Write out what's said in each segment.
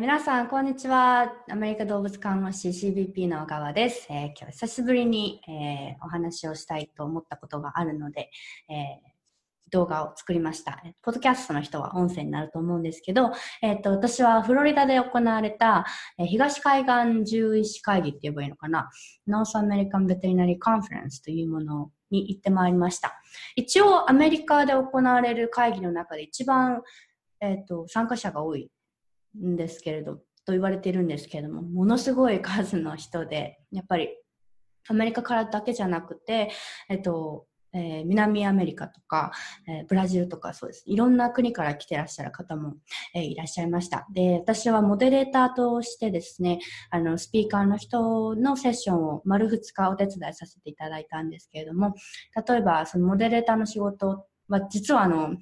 皆さん、こんにちは。アメリカ動物看護師 CVT の小川です。えー、今日久しぶりに、えー、お話をしたいと思ったことがあるので、え動画を作りました。ポッドキャストの人は音声になると思うんですけど、えっ、と、私はフロリダで行われた、え東海岸獣医師会議って言えばいいのかな、 North American Veterinary Conference というものに行ってまいりました。一応、アメリカで行われる会議の中で一番、えっ、と、参加者が多いんですけれど、と言われているんですけれども、ものすごい数の人で、やっぱりアメリカからだけじゃなくて、えっと、えー、南アメリカとか、えー、ブラジルとかそうです。いろんな国から来てらっしゃる方も、えー、いらっしゃいました。で、私はモデレーターとしてですね、あの、スピーカーの人のセッションを丸2日お手伝いさせていただいたんですけれども、例えば、そのモデレーターの仕事は、実はあの、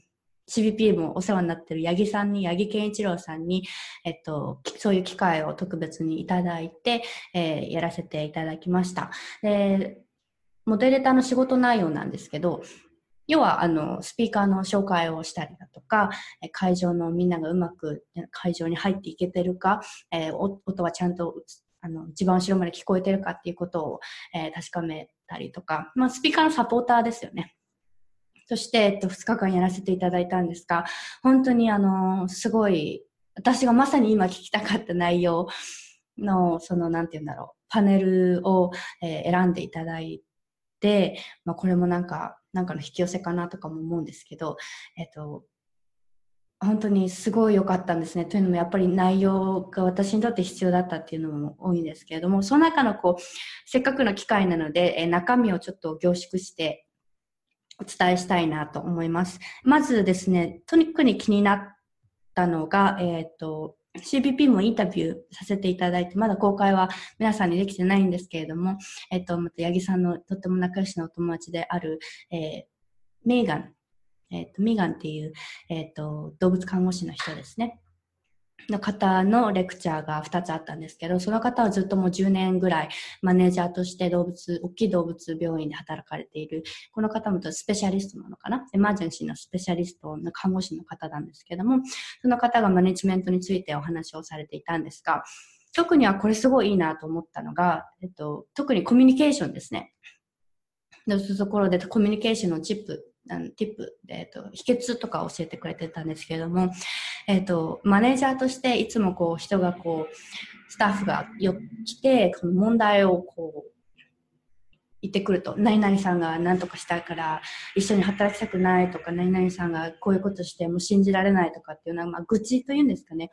CBP もお世話になってる八木さんに、八木健一郎さんに、えっと、そういう機会を特別にいただいて、えー、やらせていただきました。で、モデレーターの仕事内容なんですけど、要は、あの、スピーカーの紹介をしたりだとか、会場のみんながうまく会場に入っていけてるか、えー、音はちゃんと、あの、一番後ろまで聞こえてるかっていうことを、えー、確かめたりとか、まあ、スピーカーのサポーターですよね。そして、えっと、2日間やらせていただいたんですが、本当にあの、すごい、私がまさに今聞きたかった内容の、その、なんて言うんだろう、パネルを、えー、選んでいただいて、まあ、これもなんか、なんかの引き寄せかなとかも思うんですけど、えっと、本当にすごい良かったんですね。というのもやっぱり内容が私にとって必要だったっていうのも多いんですけれども、その中のこう、せっかくの機会なので、え中身をちょっと凝縮してお伝えしたいなと思います。まずですね、とにかく気になったのが、えっ、ー、と、CPP もインタビューさせていただいて、まだ公開は皆さんにできてないんですけれども、えっと、また、八木さんのとっても仲良しのお友達である、えー、メーガン、えっと、メーガンっていう、えっと、動物看護師の人ですね。の方のレクチャーが2つあったんですけど、その方はずっともう10年ぐらいマネージャーとして動物、大きい動物病院で働かれている、この方もスペシャリストなのかな？エマージェンシーのスペシャリストの看護師の方なんですけども、その方がマネジメントについてお話をされていたんですが、特にはこれすごいいいなと思ったのが、えっと、特にコミュニケーションですね。そういうところでコミュニケーションのチップあの、ティップ、えっ、ー、と、秘訣とか教えてくれてたんですけれども、えっ、ー、と、マネージャーとしていつもこう、人がこう、スタッフがよ来て、この問題をこう、言ってくると、何々さんが何とかしたいから一緒に働きたくないとか、何々さんがこういうことしても信じられないとかっていうのは、まあ、愚痴というんですかね。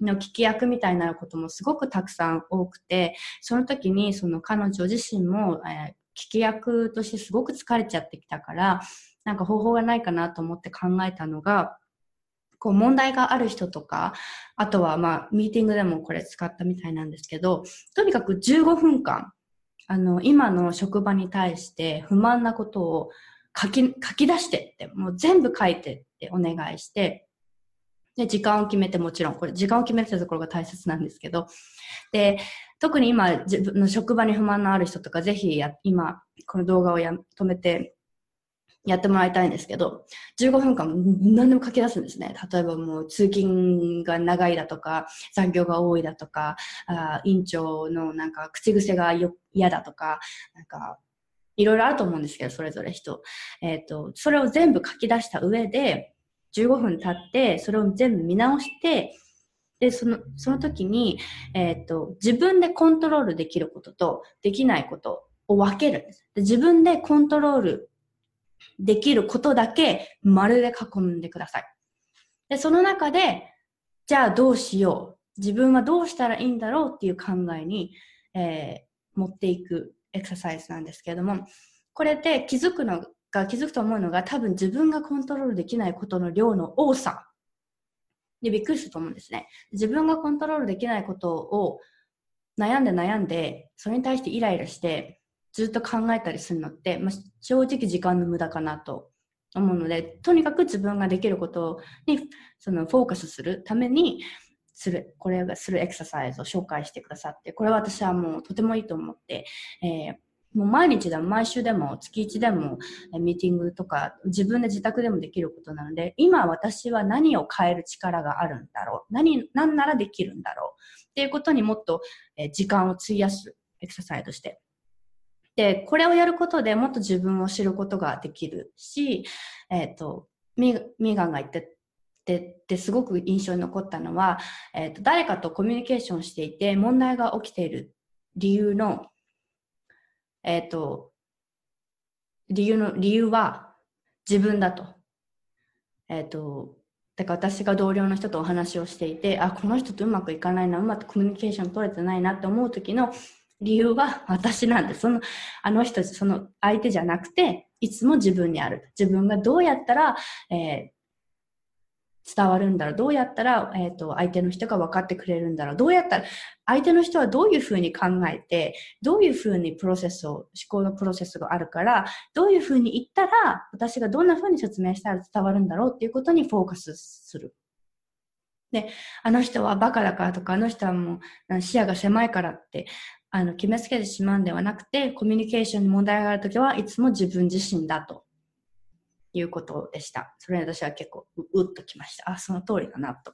の聞き役みたいなこともすごくたくさん多くて、その時にその彼女自身も、えー、聞き役としてすごく疲れちゃってきたから、なんか方法がないかなと思って考えたのが、こう問題がある人とか、あとはまあミーティングでもこれ使ったみたいなんですけど、とにかく15分間、あの、今の職場に対して不満なことを書き、書き出してって、もう全部書いてってお願いして、で、時間を決めてもちろん、これ時間を決めるってところが大切なんですけど、で、特に今、自分の職場に不満のある人とか、ぜひや、今、この動画をや止めてやってもらいたいんですけど、15分間何でも書き出すんですね。例えばもう通勤が長いだとか、残業が多いだとか、あ院長のなんか口癖が嫌だとか、なんか、いろいろあると思うんですけど、それぞれ人。えっ、ー、と、それを全部書き出した上で、15分経って、それを全部見直して、で、その、その時に、えっ、ー、と、自分でコントロールできることと、できないことを分けるんです。で自分でコントロールできることだけ丸で囲んでください。で、その中で、じゃあどうしよう。自分はどうしたらいいんだろうっていう考えに、えー、持っていくエクササイズなんですけれども、これで気づくのが、気づくと思うのが多分自分がコントロールできないことの量の多さでびっくりすると思うんですね。自分がコントロールできないことを悩んで悩んで、それに対してイライラして、ずっと考えたりするのって、まあ、正直時間の無駄かなと思うので、とにかく自分ができることにそのフォーカスするために、する、これがするエクササイズを紹介してくださって、これは私はもうとてもいいと思って、えー、もう毎日でも毎週でも月1でもミーティングとか自分で自宅でもできることなので今私は何を変える力があるんだろう何何ならできるんだろうっていうことにもっと時間を費やすエクササイズとしてでこれをやることでもっと自分を知ることができるし、えっ、ー、とミーガンが言ってでですごく印象に残ったのは、えーと誰かとコミュニケーションしていて問題が起きている理由のえっ、ー、と、理由の、理由は自分だと。えっ、ー、と、だから私が同僚の人とお話をしていて、あ、この人とうまくいかないな、うまくコミュニケーション取れてないなって思う時の理由は私なんで。その、あの人、その相手じゃなくて、いつも自分にある。自分がどうやったら、え伝わるんだろうどうやったら、えーと、相手の人が分かってくれるんだろうどうやったら相手の人はどういうふうに考えてどういうふうにプロセスを思考のプロセスがあるからどういうふうに言ったら私がどんなふうに説明したら伝わるんだろうっていうことにフォーカスする。で、あの人はバカだからとか、あの人はもう視野が狭いからって、あの、決めつけてしまうんではなくて、コミュニケーションに問題があるときはいつも自分自身だということでした。それに私は結構ううっときました。あ、その通りだなと。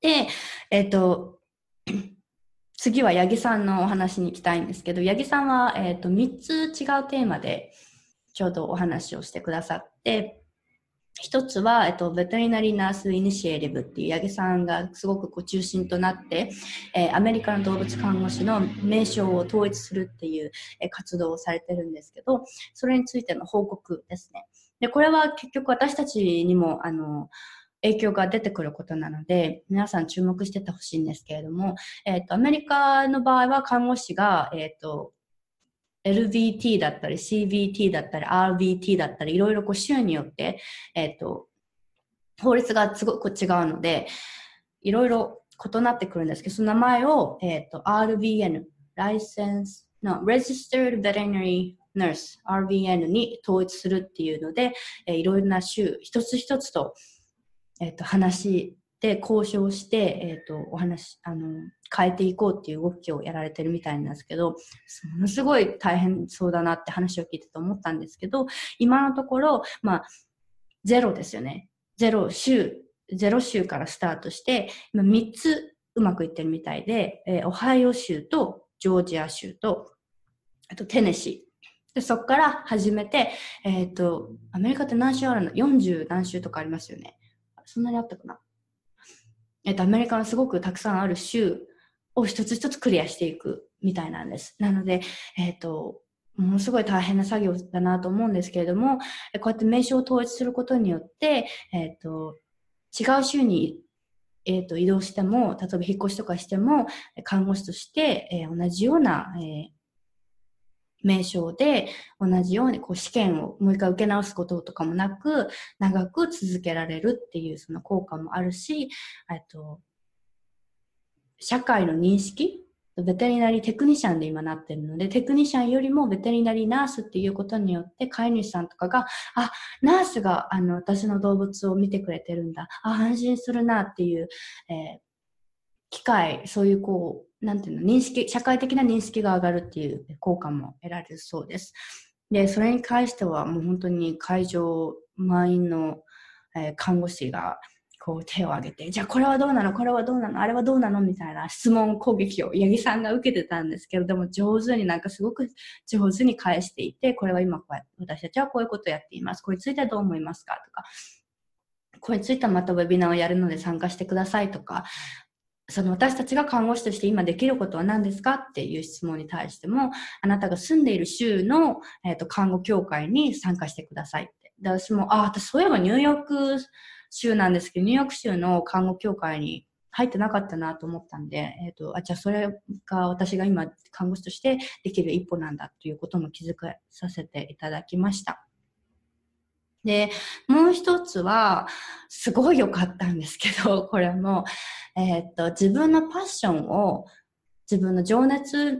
で、えっ、ー、と、次は八木さんのお話に行きたいんですけど、八木さんは、えっ、ー、と3つ違うテーマでちょうどお話をしてくださって、一つは、えっと、ベトリナリーナースイニシエティブっていう八木さんがすごくこう中心となって、えー、アメリカの動物看護師の名称を統一するっていう、えー、活動をされてるんですけど、それについての報告ですね。で、これは結局私たちにも、あの、影響が出てくることなので、皆さん注目しててほしいんですけれども、えっ、ー、と、アメリカの場合は看護師が、えっ、ー、と、LVT だったり CVT だったり RVT だったりいろいろこう州によって、えっ、ー、と、法律がすごく違うので、いろいろ異なってくるんですけど、その名前を、えっ、ー、と、RVN、License, no, Registered Veterinary Nurse、RVN に統一するっていうので、えー、いろいろな州、一つ一つと、えっ、ー、と、話で交渉して、えっ、ー、と、お話、あの、変えていこうっていう動きをやられてるみたいなんですけど、ものすごい大変そうだなって話を聞いてて思ったんですけど、今のところ、まあ、ゼロですよね。ゼロ州、ゼロ州からスタートして、今3つうまくいってるみたいで、えー、オハイオ州とジョージア州と、あとテネシー。で、そこから始めて、えっ、ー、と、アメリカって何州あるの ?40 何州とかありますよね。そんなにあったかな？えっ、と、アメリカのすごくたくさんある州を一つ一つクリアしていくみたいなんです。なので、えっ、と、ものすごい大変な作業だなと思うんですけれども、こうやって名称を統一することによって、えっ、と、違う州に、えっ、と、移動しても、例えば引っ越しとかしても、看護師として、え同じような、え名称で同じようにこう試験をもう一回受け直すこととかもなく長く続けられるっていうその効果もあるし、えっと、社会の認識ベテリナリーテクニシャンで今なってるので、テクニシャンよりもベテリナリーナースっていうことによって、飼い主さんとかが、あ、ナースがあの私の動物を見てくれてるんだ。あ、安心するなっていう、えー、機会、そういうこう、なんていうの、認識、社会的な認識が上がるっていう効果も得られるそうです。で、それに関してはもう本当に会場満員の、えー、看護師が、こう手を挙げて、じゃあこれはどうなのこれはどうなのあれはどうなのみたいな質問攻撃を八木さんが受けてたんですけど、でも上手になんかすごく上手に返していて、これは今こう、私たちはこういうことをやっています。これについてはどう思いますかとか、これについてはまたウェビナーをやるので参加してくださいとか、その私たちが看護師として今できることは何ですかっていう質問に対しても、あなたが住んでいる州の、えーと、看護協会に参加してくださいって。で私も、あ、私そういえばニューヨーク州なんですけど、ニューヨーク州の看護協会に入ってなかったなと思ったんで、えっ、ー、と、あ、じゃあそれが私が今看護師としてできる一歩なんだということも気づかさせていただきました。で、もう一つは、すごい良かったんですけど、これも、えっ、と、自分のパッションを、自分の情熱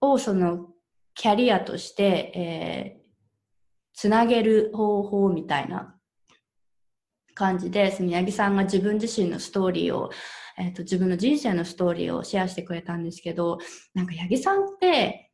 をそのキャリアとして、えー、つなげる方法みたいな感じで、その八木さんが自分自身のストーリーを、えっ、と、自分の人生のストーリーをシェアしてくれたんですけど、なんか八木さんって、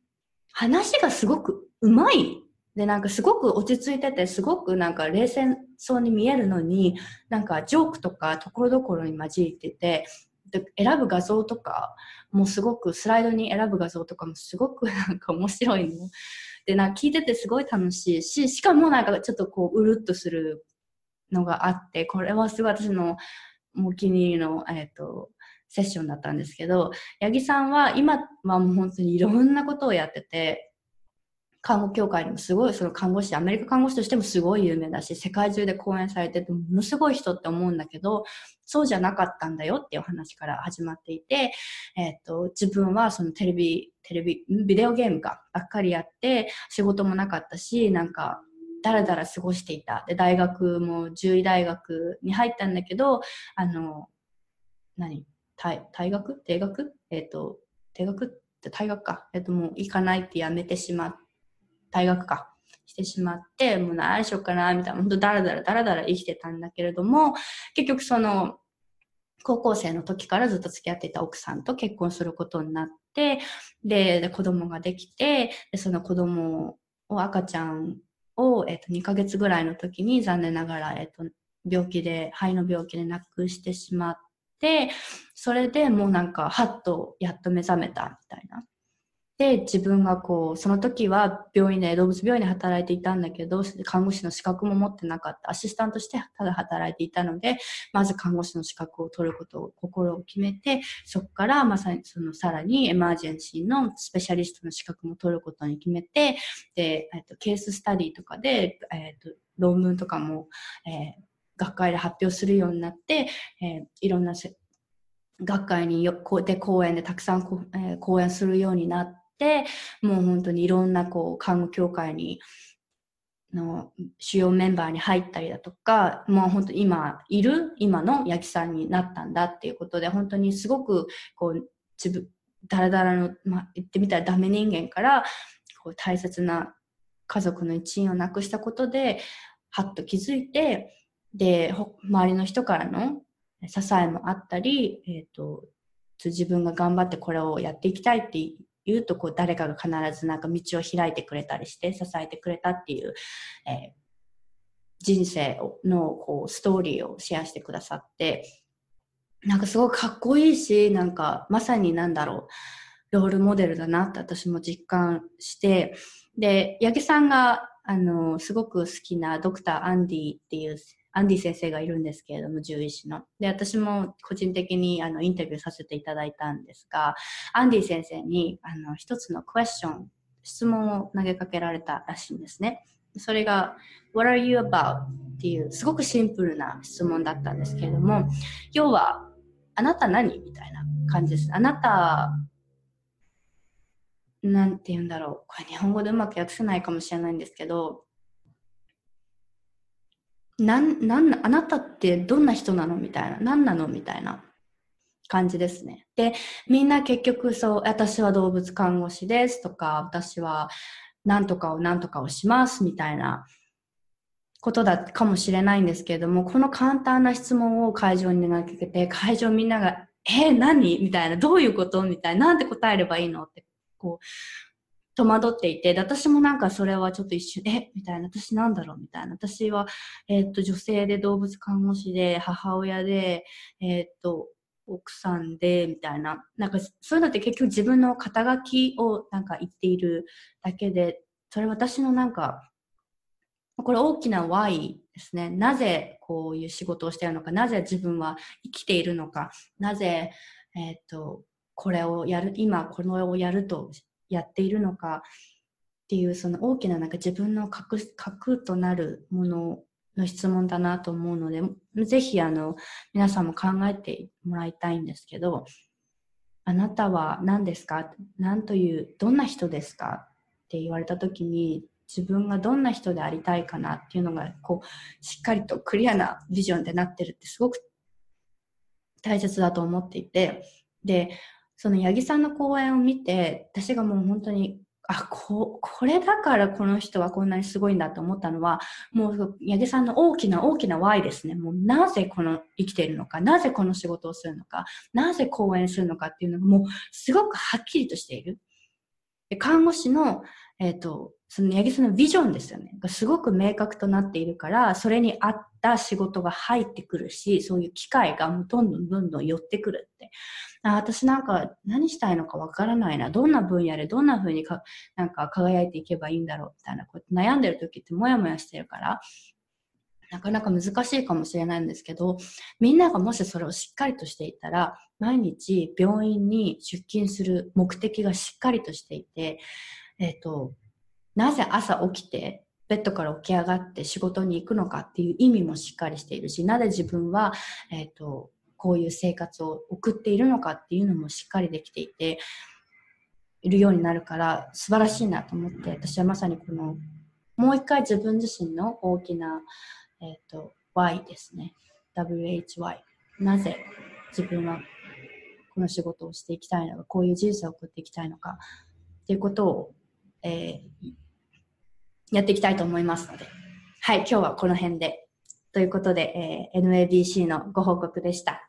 話がすごくうまい。で、なんかすごく落ち着いてて、すごくなんか冷静そうに見えるのに、なんかジョークとかところどころに混じってて、で選ぶ画像とかもすごくスライドに選ぶ画像とかもすごくなんか面白いの。で、なんか聞いててすごい楽しいし、しかもなんかちょっとこううるっとするのがあって、これはすごい私のお気に入りの、えっ、ー、と、セッションだったんですけど、八木さんは今はもう本当にいろんなことをやってて、看護協会にもすごい、その看護師、アメリカ看護師としてもすごい有名だし、世界中で講演されてて、ものすごい人って思うんだけど、そうじゃなかったんだよっていう話から始まっていて、えっ、と、自分はそのテレビ、テレビ、ビデオゲームか、ばっかりやって、仕事もなかったし、なんか、だらだら過ごしていた。で、大学も獣医大学に入ったんだけど、あの、何？大大学？定学えっ、と、定学って大学か。えっ、と、もう行かないってやめてしまって大学か、してしまって、もう何しようかな、みたいな、本当だらだらだらだら生きてたんだけれども、結局その、高校生の時からずっと付き合っていた奥さんと結婚することになって、で、で子供ができて、でその子供を、赤ちゃんを、えっ、と、2ヶ月ぐらいの時に残念ながら、えっ、と、病気で、肺の病気で亡くしてしまって、それでもうなんか、はっとやっと目覚めたみたいな。で、自分がこう、その時は病院で、動物病院で働いていたんだけど、看護師の資格も持ってなかった。アシスタントしてただ働いていたので、まず看護師の資格を取ることを心を決めて、そこからまさにそのさらにエマージェンシーのスペシャリストの資格も取ることに決めて、で、えっと、ケーススタディとかで、えっと、論文とかも、えー、学会で発表するようになって、えー、いろんな学会によで講演でたくさん、えー、講演するようになって、、もう本当にいろんなこう、看護協会に、の主要メンバーに入ったりだとか、もう本当今いる今の八木さんになったんだっていうことで、本当にすごくこう自分、だらだらの、まあ、言ってみたらダメ人間から、こう大切な家族の一員を亡くしたことで、はっと気づいて、で、周りの人からの支えもあったり、えっ、ー、と、自分が頑張ってこれをやっていきたいって言うとこう誰かが必ずなんか道を開いてくれたりして支えてくれたっていう、えー、人生のこうストーリーをシェアしてくださってなんかすごくかっこいいしなんかまさになんだろうロールモデルだなって私も実感してで八木さんがあのすごく好きなドクター・アンディっていうアンディ先生がいるんですけれども、獣医師の。で、私も個人的にあのインタビューさせていただいたんですが、アンディ先生にあの一つのクエスチョン、質問を投げかけられたらしいんですね。それが、What are you about? っていうすごくシンプルな質問だったんですけれども、要は、あなた何みたいな感じです。あなた、なんて言うんだろう。これ日本語でうまく訳せないかもしれないんですけど、なん、なん、あなたってどんな人なの？みたいな。何なの？みたいな感じですね。で、みんな結局そう、私は動物看護師ですとか、私は何とかを何とかをしますみたいなことだかもしれないんですけれども、この簡単な質問を会場に投げかけて、会場みんなが、え、何？みたいな、どういうこと？みたいな、なんて答えればいいの？って、こう、戸惑っていて、で、私もなんかそれはちょっと一瞬、え？みたいな、私なんだろう？みたいな。私は、えー、っと、女性で動物看護師で、母親で、えー、っと、奥さんで、みたいな。なんか、そういうのって結局自分の肩書きをなんか言っているだけで、それ私のなんか、これ大きな Y ですね。なぜこういう仕事をしているのか、なぜ自分は生きているのか、なぜ、えっ、と、これをやる、今これをやるとやっているのかっていうその大きななんか自分の核核となるものの質問だなと思うのでぜひあの皆さんも考えてもらいたいんですけどあなたは何ですか？何というどんな人ですか？って言われた時に自分がどんな人でありたいかなっていうのがこうしっかりとクリアなビジョンでなってるってすごく大切だと思っていてでその八木さんの講演を見て、私がもう本当に、あ、こ、これだからこの人はこんなにすごいんだと思ったのは、もう八木さんの大きな大きな Y ですね。もうなぜこの生きているのか、なぜこの仕事をするのか、なぜ講演するのかっていうのがもうすごくはっきりとしている。で看護師の、えっ、ー、と、その八木さんのビジョンですよね。すごく明確となっているから、それに合った仕事が入ってくるし、そういう機会がどんどんどんどん寄ってくるって。あ私なんか何したいのかわからないな。どんな分野でどんな風にか、なんか輝いていけばいいんだろうみたいな、こうやって悩んでる時ってもやもやしてるから、なかなか難しいかもしれないんですけど、みんながもしそれをしっかりとしていたら、毎日病院に出勤する目的がしっかりとしていて、えっ、ー、と、なぜ朝起きてベッドから起き上がって仕事に行くのかっていう意味もしっかりしているし、なぜ自分は、えっ、ー、と、こういう生活を送っているのかっていうのもしっかりできていて、いるようになるから素晴らしいなと思って、私はまさにこの、もう一回自分自身の大きな、えっ、ー、と、Y ですね。WHY。なぜ自分はこの仕事をしていきたいのか、こういう人生を送っていきたいのかっていうことを、えー、やっていきたいと思いますので、はい、今日はこの辺で。ということで、えー、NABC のご報告でした。